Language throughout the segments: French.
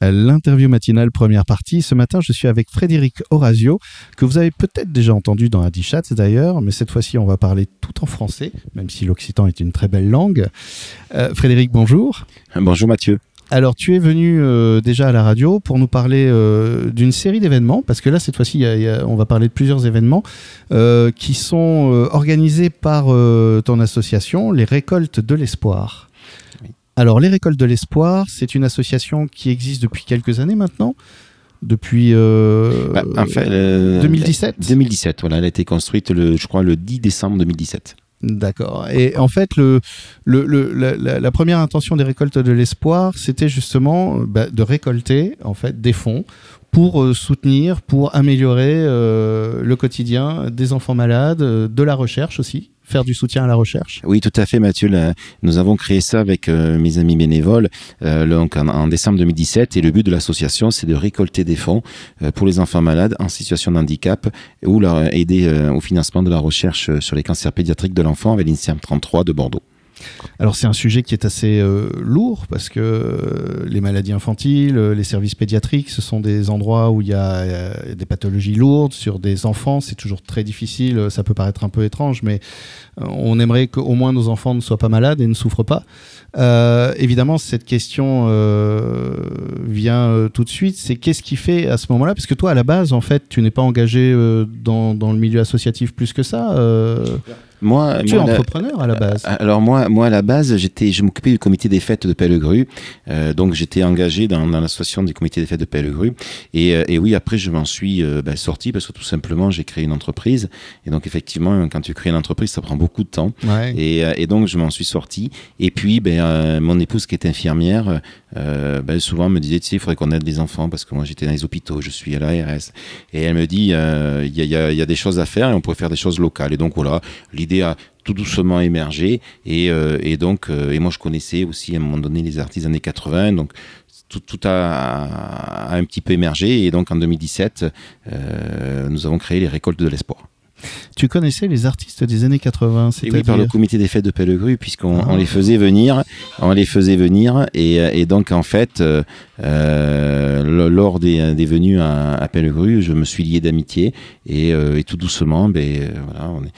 l'interview matinale première partie. Ce matin, je suis avec Frédéric Orazio, que vous avez peut-être déjà entendu dans Adichat d'ailleurs, mais cette fois-ci, on va parler tout en français, même si l'occitan est une très belle langue. Euh, Frédéric, bonjour. Bonjour Mathieu. Alors, tu es venu euh, déjà à la radio pour nous parler euh, d'une série d'événements, parce que là, cette fois-ci, on va parler de plusieurs événements qui sont organisés par ton association, les Récoltes de l'Espoir. Alors, les Récoltes de l'Espoir, c'est une association qui existe depuis quelques années maintenant depuis euh, bah, 2017 2017 voilà elle a été construite le, je crois le 10 décembre 2017 D'accord. Et en fait, le, le, la, première intention des récoltes de l'espoir, c'était justement bah, de récolter en fait des fonds pour euh, soutenir, pour améliorer euh, le quotidien des enfants malades, euh, de la recherche aussi, faire du soutien à la recherche. Oui, tout à fait, Mathieu. nous avons créé ça avec euh, mes amis bénévoles euh, donc en, décembre 2017 et le but de l'association, c'est de récolter des fonds euh, pour les enfants malades en situation de handicap ou leur aider au financement de la recherche sur les cancers pédiatriques de l'enfant avec l'INSERM 33 de Bordeaux. Alors c'est un sujet qui est assez euh, lourd parce que euh, les maladies infantiles, euh, les services pédiatriques, ce sont des endroits où il y a des pathologies lourdes sur des enfants. C'est toujours très difficile. Ça peut paraître un peu étrange, mais on aimerait qu'au moins nos enfants ne soient pas malades et ne souffrent pas. évidemment, cette question vient tout de suite. C'est qu'est-ce qui fait à ce moment-là? Parce que toi, à la base, en fait, tu n'es pas engagé dans, dans, le milieu associatif plus que ça. Moi, tu es entrepreneur à la base. Euh, alors moi, moi à la base, j'étais, je m'occupais du comité des fêtes de Pellegru, euh, donc j'étais engagé dans, dans l'association des comités des fêtes de Pellegru. Et, euh, et oui, après je m'en suis euh, ben, sorti parce que tout simplement j'ai créé une entreprise. Et donc effectivement, quand tu crées une entreprise, ça prend beaucoup de temps. Ouais. Et, et, donc je m'en suis sorti. Et puis, ben, mon épouse qui est infirmière, ben, souvent me disait, tu sais, il faudrait qu'on aide les enfants parce que moi j'étais dans les hôpitaux, je suis à l'ARS. Et elle me dit, il y a, y, a, y a des choses à faire et on pourrait faire des choses locales. Et donc voilà, l'idée a tout doucement émergé. Et, euh, et donc, euh, et moi, je connaissais aussi à un moment donné les artistes des années 80. Donc, tout, tout a, un petit peu émergé. Et donc, en 2017, euh, nous avons créé les récoltes de l'espoir. Tu connaissais les artistes des années 80 et Oui, par le comité des fêtes de Pellegru, puisqu'on on les faisait venir, on les faisait venir, et, et donc en fait, euh, lors des, des venues à, à Pellegru, je me suis lié d'amitié, et, et, tout doucement, ben voilà, on est,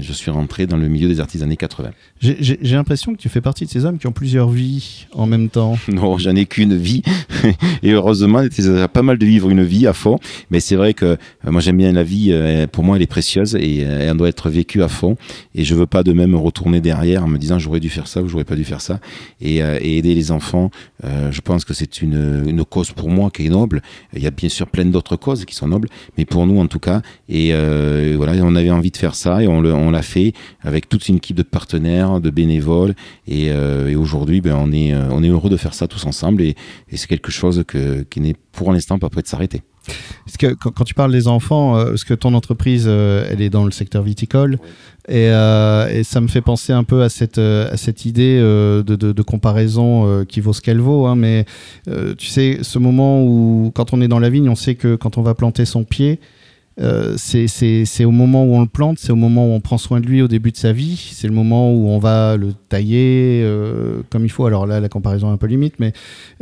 je suis rentré dans le milieu des artistes années 80. J'ai l'impression que tu fais partie de ces hommes qui ont plusieurs vies en même temps. Non, j'en ai qu'une vie. et heureusement, c'est pas mal de vivre une vie à fond. Mais c'est vrai que euh, moi, j'aime bien la vie. Euh, pour moi, elle est précieuse et euh, elle doit être vécue à fond. Et je veux pas de même retourner derrière en me disant j'aurais dû faire ça ou j'aurais pas dû faire ça. Et, et aider les enfants, je pense que c'est une, une, cause pour moi qui est noble. Il y a bien sûr plein d'autres causes qui sont nobles, mais pour nous en tout cas. Et voilà, on avait envie de faire ça et on le on l'a fait avec toute une équipe de partenaires, de bénévoles, et, euh, aujourd'hui, ben, on est euh, on est heureux de faire ça tous ensemble, et, c'est quelque chose qui n'est pour l'instant pas prêt de s'arrêter. Est-ce que quand, tu parles des enfants, euh, est-ce que ton entreprise, elle est dans le secteur viticole et, ça me fait penser un peu à cette, à cette idée de, comparaison qui vaut ce qu'elle vaut. Hein, mais tu sais, ce moment où, quand on est dans la vigne, on sait que quand on va planter son pied, euh, c'est au moment où on le plante, c'est au moment où on prend soin de lui au début de sa vie, c'est le moment où on va le tailler euh, comme il faut. Alors là, la comparaison est un peu limite, mais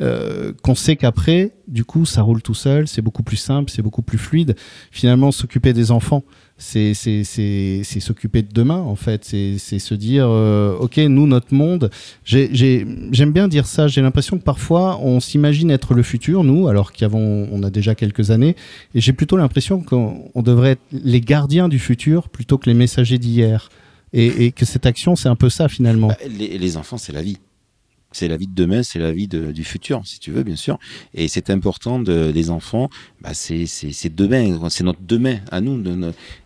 euh, qu'on sait qu'après, du coup, ça roule tout seul, c'est beaucoup plus simple, c'est beaucoup plus fluide. Finalement, s'occuper des enfants, c'est s'occuper de demain, en fait. C'est se dire, euh, OK, nous, notre monde, j'aime bien dire ça. J'ai l'impression que parfois, on s'imagine être le futur, nous, alors qu'avant, on a déjà quelques années. Et j'ai plutôt l'impression qu'on devrait être les gardiens du futur plutôt que les messagers d'hier. Et, que cette action, c'est un peu ça, finalement. Bah, les enfants, c'est la vie. C'est la vie de demain, c'est la vie du futur, si tu veux, bien sûr. Et c'est important de, les enfants, bah c'est demain, c'est notre demain à nous.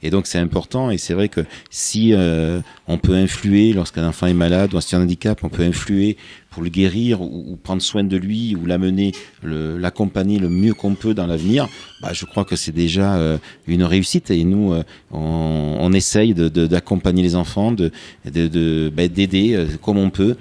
et donc c'est important. Et c'est vrai que si euh, on peut influer lorsqu'un enfant est malade ou un handicap, on peut influer pour le guérir ou, prendre soin de lui ou l'amener, l'accompagner le, mieux qu'on peut dans l'avenir, bah, je crois que c'est déjà euh, une réussite. Et nous, euh, on, essaye d'accompagner de, les enfants, de bah, d'aider de, comme on peut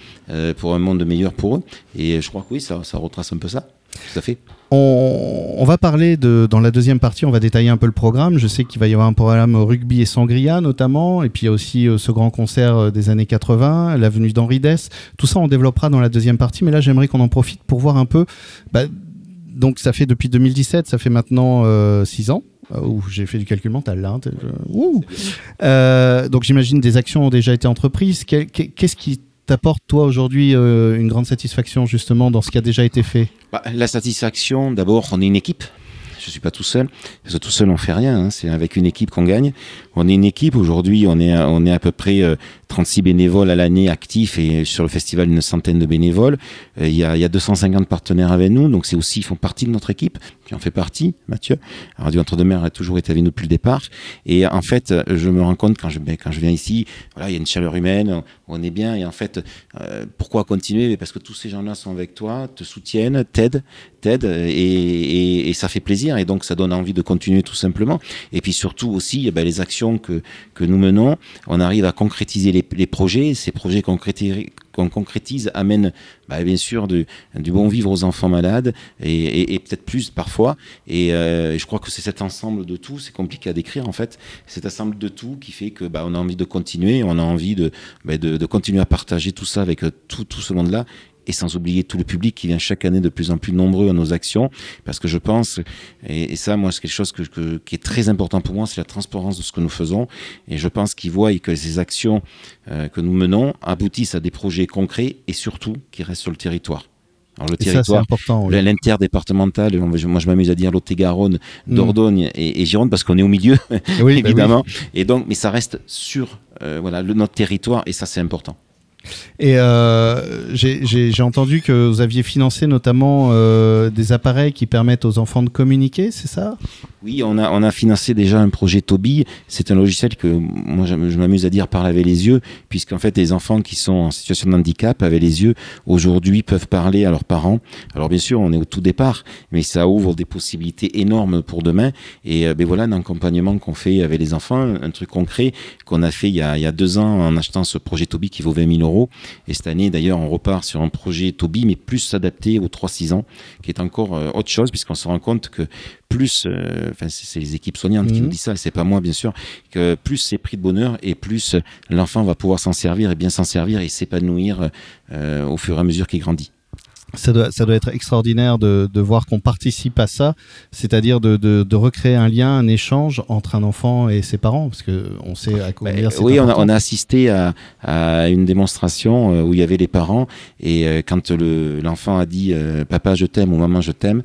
pour un monde meilleur pour eux. Et je crois que oui, ça, ça retrace un peu ça. Tout à fait. On, va parler de, dans la deuxième partie, on va détailler un peu le programme. Je sais qu'il va y avoir un programme rugby et sangria notamment, et puis il y a aussi euh, ce grand concert euh, des années 80, l'avenue d'Henri Dess. Tout ça, on développera dans la deuxième partie, mais là, j'aimerais qu'on en profite pour voir un peu bah, donc ça fait depuis 2017, ça fait maintenant 6 ans. Ouh, j'ai fait du calcul mental là. Hein, donc j'imagine des actions ont déjà été entreprises. Qu'est-ce qui t'apporte toi aujourd'hui une grande satisfaction justement dans ce qui a déjà été fait? Bah, La satisfaction, d'abord, on est une équipe je suis pas tout seul. Parce que tout seul, on fait rien. Hein. C'est avec une équipe qu'on gagne. On est une équipe. Aujourd'hui, on est, on est à peu près 36 euh, bénévoles à l'année actifs et sur le festival, une centaine de bénévoles. Euh, il y, a, y a 250 partenaires avec nous. Donc, c'est aussi, ils font partie de notre équipe. Qui en fait partie, Mathieu. Radio Entre-deux-Mers a toujours été avec nous depuis le départ. Et en fait, je me rends compte quand je, ben, quand je viens ici, voilà, il y a une chaleur humaine. On est bien. Et en fait, euh, pourquoi continuer? Parce que tous ces gens-là sont avec toi, te soutiennent, t'aident, t'aident. Et, et ça fait plaisir et donc ça donne envie de continuer tout simplement. Et puis surtout aussi, eh ben, les actions que, que nous menons, on arrive à concrétiser les, projets. Ces projets qu'on concrétise amènent bah, bien sûr du, bon vivre aux enfants malades et, et, peut-être plus parfois. Et euh, je crois que c'est cet ensemble de tout, c'est compliqué à décrire en fait, cet ensemble de tout qui fait que bah, on a envie de continuer, on a envie de, bah, de, de, continuer à partager tout ça avec euh, tout, tout ce monde-là et sans oublier tout le public qui vient chaque année de plus en plus nombreux à nos actions, parce que je pense, et, ça, moi, c'est quelque chose que, qui est très important pour moi, c'est la transparence de ce que nous faisons, et je pense qu'ils voient que ces actions euh, que nous menons aboutissent à des projets concrets et surtout qui restent sur le territoire. Alors le territoire, l'interdépartemental, moi je m'amuse à dire Lot-et-Garonne, mm. Dordogne et, Gironde parce qu'on est au milieu, oui, bah évidemment. Et donc, mais ça reste sur euh, voilà le, notre territoire et ça c'est important. Et euh, j'ai entendu que vous aviez financé notamment euh, des appareils qui permettent aux enfants de communiquer, c'est ça? Oui, on a, on a financé déjà un projet Toby. C'est un logiciel que moi je, m'amuse à dire parler avec les yeux, puisqu'en fait les enfants qui sont en situation de handicap avec les yeux aujourd'hui peuvent parler à leurs parents. Alors bien sûr, on est au tout départ, mais ça ouvre des possibilités énormes pour demain. Et euh, ben voilà un accompagnement qu'on fait avec les enfants, un truc concret qu'on a fait il y a, il y a deux ans en achetant ce projet Toby qui vaut 20 000 euros et cette année, d'ailleurs, on repart sur un projet Toby, mais plus adapté aux 3-6 ans, qui est encore euh, autre chose, puisqu'on se rend compte que plus, euh, enfin, c'est les équipes soignantes qui nous mhm. disent ça, c'est pas moi, bien sûr, que plus c'est pris de bonheur et plus l'enfant va pouvoir s'en servir et bien s'en servir et s'épanouir euh, au fur et à mesure qu'il grandit ça doit, ça doit être extraordinaire de, de voir qu'on participe à ça, c'est-à-dire de, de, de, recréer un lien, un échange entre un enfant et ses parents, parce que on sait à quoi bah, Oui, on a, on a, assisté à, à, une démonstration euh, où il y avait les parents, et euh, quand l'enfant a dit euh, Papa, je t'aime ou Maman, je t'aime,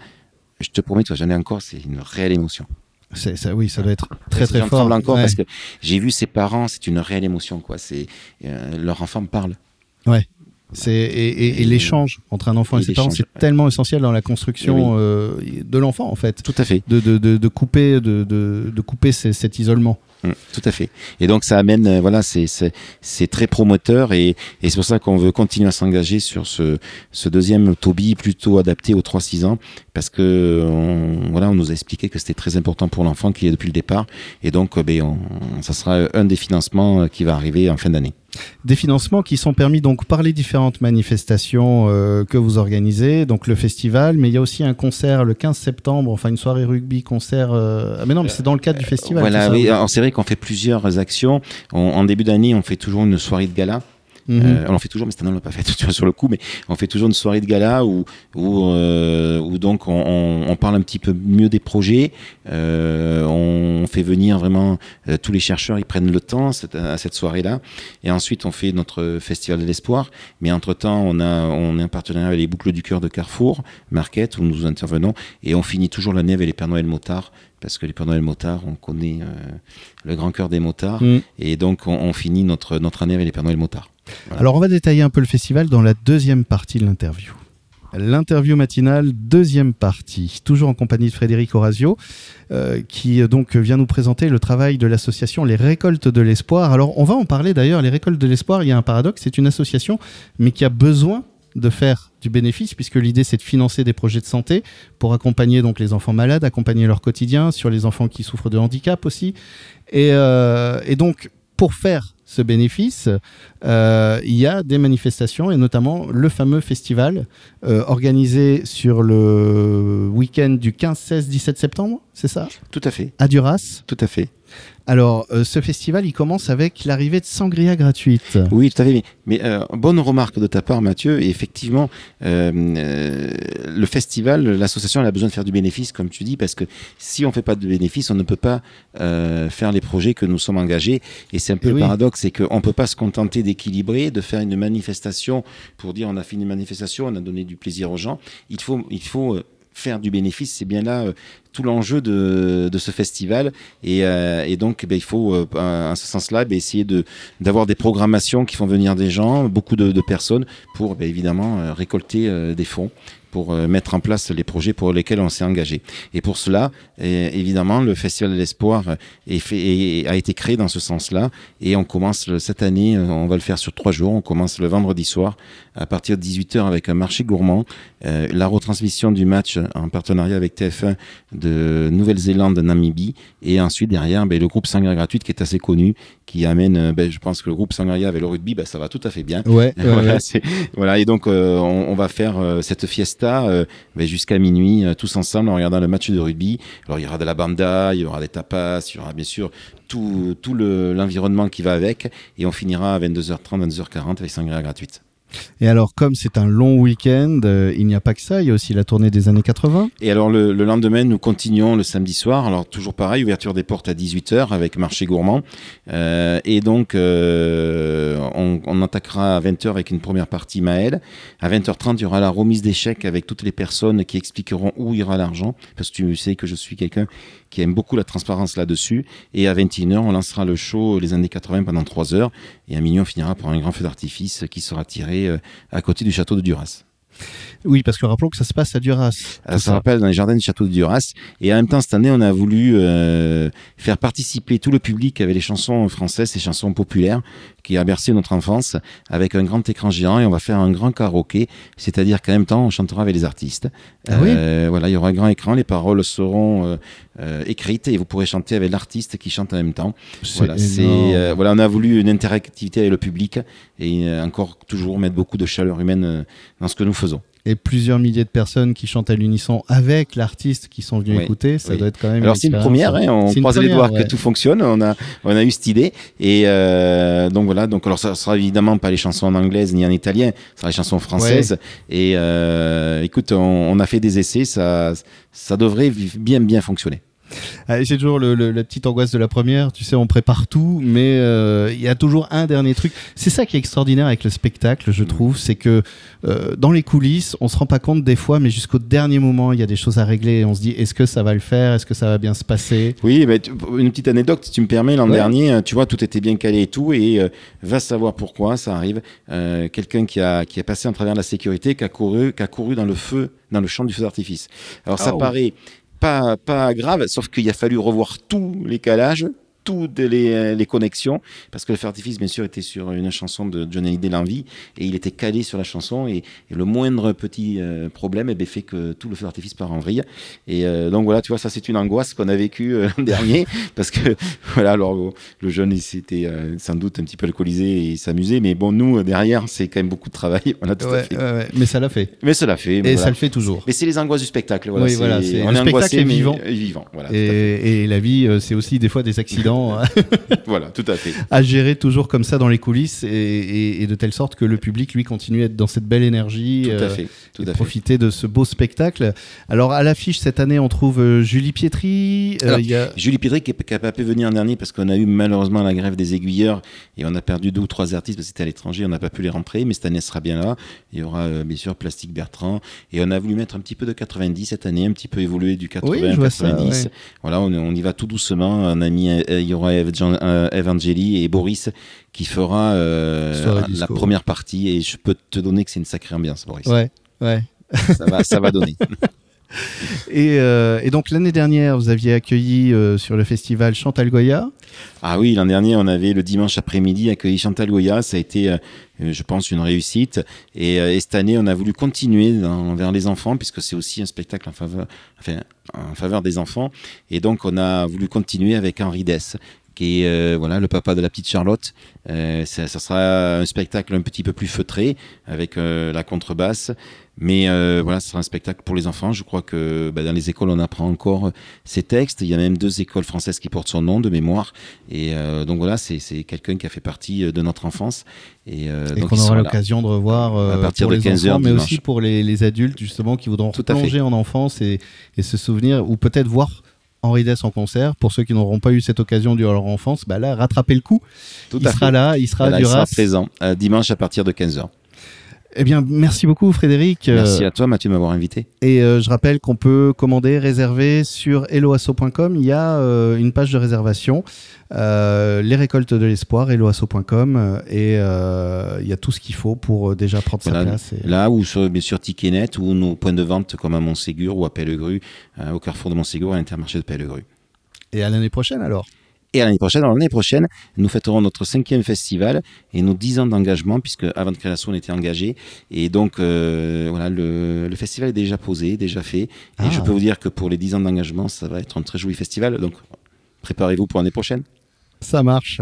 je te promets, toi, j'en ai encore, c'est une réelle émotion. Ça, oui, ça doit être très très fort. encore parce que j'ai vu ses parents, c'est une réelle émotion, quoi. C'est leur enfant me parle. Ouais. C'est et, l'échange entre un enfant et, ses parents, c'est tellement essentiel dans la construction euh, de l'enfant en fait. Tout à fait. De, de, de, de couper de, de, couper cet isolement. Mm, tout à fait. Et donc ça amène, euh, voilà, c'est c'est très promoteur et, et c'est pour ça qu'on veut continuer à s'engager sur ce, ce deuxième Toby plutôt adapté aux 3-6 ans parce que on, voilà, on nous a expliqué que c'était très important pour l'enfant qui est depuis le départ et donc euh, ben, on, ça sera un des financements qui va arriver en fin d'année. Des financements qui sont permis donc par les différentes manifestations euh, que vous organisez, donc le festival, mais il y a aussi un concert le 15 septembre, enfin une soirée rugby concert. Euh... Ah mais non, mais c'est dans le cadre du festival. Voilà, oui, c'est vrai qu'on fait plusieurs actions. en début d'année, on fait toujours une soirée de gala Mhm. Euh, on en fait toujours, mais cette année on l'a pas fait tu vois, sur le coup, mais on fait toujours une soirée de gala où, où, euh, où donc on, on, parle un petit peu mieux des projets, euh, on fait venir vraiment tous les chercheurs, ils prennent le temps cette, à cette soirée-là, et ensuite on fait notre festival de l'espoir, mais entre temps on a on est un partenariat avec les boucles du cœur de Carrefour Market où nous intervenons, et on finit toujours l'année avec les Père Noël motards parce que les Père Noël motards, on connaît le grand cœur des motards, mm. et donc on, on, finit notre, notre année avec les Père Noël motards. Alors on va détailler un peu le festival dans la deuxième partie de l'interview. L'interview matinale, deuxième partie, toujours en compagnie de Frédéric Orazio, euh, qui donc vient nous présenter le travail de l'association Les Récoltes de l'Espoir. Alors on va en parler d'ailleurs, Les Récoltes de l'Espoir, il y a un paradoxe, c'est une association, mais qui a besoin de faire du bénéfice, puisque l'idée c'est de financer des projets de santé pour accompagner donc les enfants malades, accompagner leur quotidien, sur les enfants qui souffrent de handicap aussi. Et, euh, et donc pour faire ce bénéfice, euh, il y a des manifestations et notamment le fameux festival euh, organisé sur le week-end du 15, 16, 17 septembre, c'est ça? Tout à fait. À Duras? Tout à fait. Alors, euh, ce festival, il commence avec l'arrivée de sangria gratuite. Oui, tout à fait. Mais, mais euh, bonne remarque de ta part, Mathieu. Et effectivement, euh, le festival, l'association, elle a besoin de faire du bénéfice, comme tu dis, parce que si on fait pas de bénéfice, on ne peut pas faire les projets que nous sommes engagés. Et c'est un peu Eh le oui. paradoxe, c'est qu'on peut pas se contenter d'équilibrer, de faire une manifestation pour dire on a fait une manifestation, on a donné du plaisir aux gens. Il faut, il faut euh, faire du bénéfice. C'est bien là euh, tout l'enjeu de, de ce festival. Et, euh, donc, ben, il faut, en ce sens-là, ben, essayer de d'avoir des programmations qui font venir des gens, beaucoup de, personnes, pour ben, évidemment récolter des fonds pour euh, mettre en place les projets pour lesquels on s'est engagé. Et pour cela, euh, évidemment, le Festival de l'Espoir euh, a été créé dans ce sens-là. Et on commence cette année, on va le faire sur trois jours. On commence le vendredi soir à partir de 18h avec un marché gourmand, euh, la retransmission du match en partenariat avec TF1 de Nouvelle-Zélande-Namibie. Et ensuite, derrière, ben, le groupe Sangria Gratuite qui est assez connu, qui amène, euh, ben, je pense que le groupe Sangria avec le rugby, ben, ça va tout à fait bien. Ouais, voilà, ouais. c'est- voilà, et donc euh, on, on va faire euh, cette fiesta jusqu'à minuit, tous ensemble en regardant le match de rugby. Alors il y aura de la banda, il y aura des tapas, il y aura bien sûr tout, tout le- l'environnement qui va avec, et on finira à 22h30, 22h40 avec sangria gratuite. Et alors, comme c'est un long week-end, euh, il n'y a pas que ça, il y a aussi la tournée des années 80. Et alors le, le lendemain, nous continuons le samedi soir. Alors toujours pareil, ouverture des portes à 18h avec marché gourmand. Euh, et donc euh, on, on attaquera à 20h avec une première partie Maël. À 20h30, il y aura la remise des chèques avec toutes les personnes qui expliqueront où ira l'argent. Parce que tu sais que je suis quelqu'un qui aime beaucoup la transparence là-dessus. Et à 21h, on lancera le show les années 80 pendant 3 heures. Et à minuit, on finira par un grand feu d'artifice qui sera tiré euh, à côté du château de Duras. Oui, parce que rappelons que ça se passe à Duras. Ça se rappelle dans les jardins du château de Duras. Et en même temps, cette année, on a voulu euh, faire participer tout le public avec les chansons françaises, ces chansons populaires qui a bercé notre enfance, avec un grand écran géant et on va faire un grand karaoké. C'est-à-dire qu'en même temps, on chantera avec les artistes. Ah oui Euh, voilà, il y aura un grand écran, les paroles seront euh, euh, écrites et vous pourrez chanter avec l'artiste qui chante en même temps. Voilà, euh, voilà, on a voulu une interactivité avec le public et euh, encore toujours mettre beaucoup de chaleur humaine dans ce que nous faisons. Et plusieurs milliers de personnes qui chantent à l'unisson avec l'artiste qui sont venus Oui, écouter, ça oui. doit être quand même. Alors c'est une première, hein, on C'est une croise les doigts ouais. que tout fonctionne. On a, on a eu cette idée et donc voilà. Donc alors ça sera évidemment pas les chansons en anglais ni en italien, ça sera les chansons françaises. Et écoute, on, on a fait des essais, ça, ça devrait bien bien fonctionner. Ah, c'est toujours le, le- la petite angoisse de la première. Tu sais, on prépare tout, mais euh, il y a toujours un dernier truc. C'est ça qui est extraordinaire avec le spectacle, je trouve, c'est que euh, dans les coulisses, on se rend pas compte des fois, mais jusqu'au dernier moment, il y a des choses à régler. Et on se dit, est-ce que ça va le faire? Est-ce que ça va bien se passer? Oui, mais tu- une petite anecdote, si tu me permets, l'an Ouais. dernier, euh, tu vois, tout était bien calé et tout, et euh, va savoir pourquoi ça arrive. Euh, Quelqu'un qui a, qui a passé en travers de la sécurité, qui a couru, qui a couru dans le feu, dans le champ du feu d'artifice. Alors ça Oh. paraît pas, pas grave, sauf qu'il a fallu revoir tous les calages, toutes les, euh, les connexions, parce que le feu d'artifice, bien sûr, était sur une chanson de John Hallyday, L'Envie, et il était calé sur la chanson, et, et le moindre petit euh, problème eh ben, fait que tout le feu d'artifice part en vrille. Et euh, donc voilà, tu vois, ça c'est une angoisse qu'on a vécue euh, l'an dernier, parce que voilà, alors le- le jeune, il s'était sans doute un petit peu alcoolisé et s'amusait, mais bon, nous, derrière, c'est quand même beaucoup de travail, on a tout à fait. ouais. Mais ça l'a fait. Mais cela fait. Et ça le fait toujours. Mais c'est les angoisses du spectacle. Voilà, Oui, c'est- voilà, c'est- on le est spectacle angoissé, est vivant. Voilà. Et, et la vie, c'est aussi des fois des accidents voilà, tout à fait. à gérer toujours comme ça dans les coulisses et, et- et de telle sorte que le public, lui, continue à être dans cette belle énergie. Tout euh, à fait. Tout et à fait. profiter de ce beau spectacle. Alors à l'affiche cette année, on trouve euh, Julie Pietri. euh, Alors, il y a... Julie Piedric qui n'a pas pu venir l'an dernier parce qu'on a eu malheureusement la grève des aiguilleurs et on a perdu deux ou trois artistes parce que c'était à l'étranger, on n'a pas pu les rentrer, mais cette année elle sera bien là. Il y aura euh, bien sûr Plastique Bertrand et on a voulu mettre un petit peu de 90 cette année, un petit peu évoluer du 80 Oui, je vois ça, 90. ouais. Voilà, on, on y va tout doucement. On a mis, euh, il y aura euh, Eve Angeli et Boris qui fera euh, la disco. première partie et je peux te donner que c'est une sacrée ambiance, Boris. Ouais, ouais. Ça va, ça va donner. Et, euh, et donc l'année dernière, vous aviez accueilli euh, sur le festival Chantal Goya. Ah oui, l'an dernier, on avait le dimanche après-midi accueilli Chantal Goya. Ça a été, euh, je pense, une réussite. Et, et cette année, on a voulu continuer dans- vers les enfants, puisque c'est aussi un spectacle en faveur, en faveur des enfants. Et donc, on a voulu continuer avec Henri Dess qui est voilà le papa de la petite Charlotte. ça, ça, sera un spectacle un petit peu plus feutré avec la contrebasse. Mais euh, voilà, ce sera un spectacle pour les enfants. Je crois que bah, dans les écoles, on apprend encore ces textes. Il y a même deux écoles françaises qui portent son nom de mémoire. Et euh, donc voilà, c'est quelqu'un qui a fait partie euh, de notre enfance. Et, et qu'on aura l'occasion de revoir à partir de 15 enfants, mais aussi pour les, les, adultes justement qui voudront plonger en enfance et, et se souvenir ou peut-être voir Henri Dess en concert. Pour ceux qui n'auront pas eu cette occasion durant leur enfance, bah là, rattrapez le coup. Tout il sera là, il sera voilà, Il sera présent dimanche à partir de 15h. Eh bien, merci beaucoup Frédéric. Merci à toi Mathieu de m'avoir invité. Et euh, je rappelle qu'on peut commander, réserver sur helloasso.com. Il y a euh, une page de réservation, euh, les récoltes de l'espoir, helloasso.com. Et il y a tout ce qu'il faut pour déjà prendre sa place. Là, ou sur, sûr Ticketnet, ou nos points de vente comme à Montségur ou à Pellegru, au carrefour de Montségur, à l'intermarché de Pellegru. Et à l'année prochaine alors et l'année prochaine, l'année prochaine, nous fêterons notre cinquième festival et nos dix ans d'engagement, puisque avant de créer on était engagé. Et donc, euh, voilà, le, le, festival est déjà posé, déjà fait. Et je ah. peux vous dire que pour les dix ans d'engagement, ça va être un très joli festival. Donc, préparez-vous pour l'année prochaine. Ça marche.